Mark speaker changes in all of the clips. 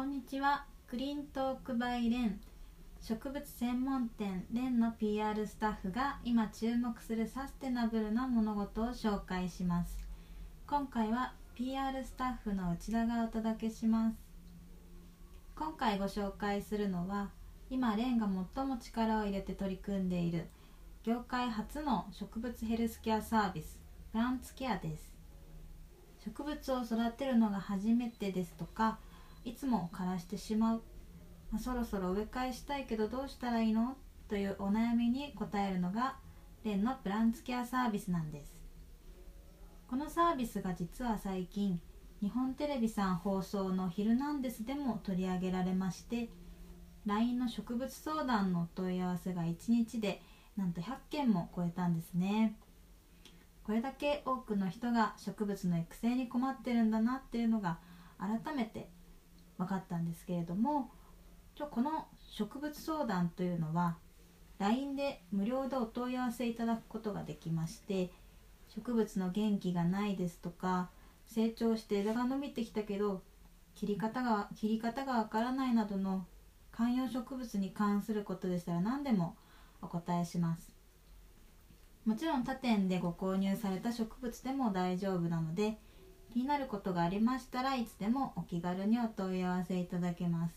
Speaker 1: こんにちは。クリーントークバイレン。植物専門店レンの PR スタッフが今注目するサステナブルな物事を紹介します。今回は PR スタッフの内田がお届けします。今回ご紹介するのは今レンが最も力を入れて取り組んでいる業界初の植物ヘルスケアサービスプランツケアです。植物を育てるのが初めてですとかいつも枯らしてしまう、まあ、そろそろ植え替えしたいけどどうしたらいいの？というお悩みに答えるのがレンのプランツケアサービスなんです。このサービスが実は最近日本テレビさん放送の「ヒルナンデス」でも取り上げられまして LINE の植物相談の問い合わせが1日でなんと100件も超えたんですね。これだけ多くの人が植物の育成に困ってるんだなっていうのが改めて分かったんですけれどもこの植物相談というのは LINE で無料でお問い合わせいただくことができまして植物の元気がないですとか成長して枝が伸びてきたけど切り方が切り方がわからないなどの観葉植物に関することでしたら何でもお答えします。もちろん他店でご購入された植物でも大丈夫なので気になることがありましたらいつでもお気軽にお問い合わせいただけます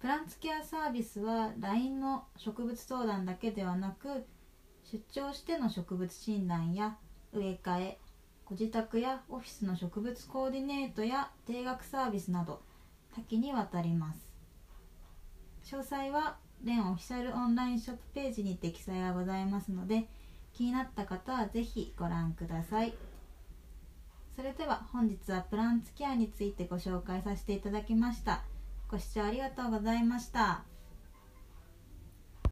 Speaker 1: プランツケアサービスは LINE の植物相談だけではなく出張しての植物診断や植え替えご自宅やオフィスの植物コーディネートや定額サービスなど多岐にわたります詳細はレンオフィシャルオンラインショップページにて記載がございますので気になった方は是非ご覧ください。それでは本日はプランツケアについてご紹介させていただきました。ご視聴ありがとうございました。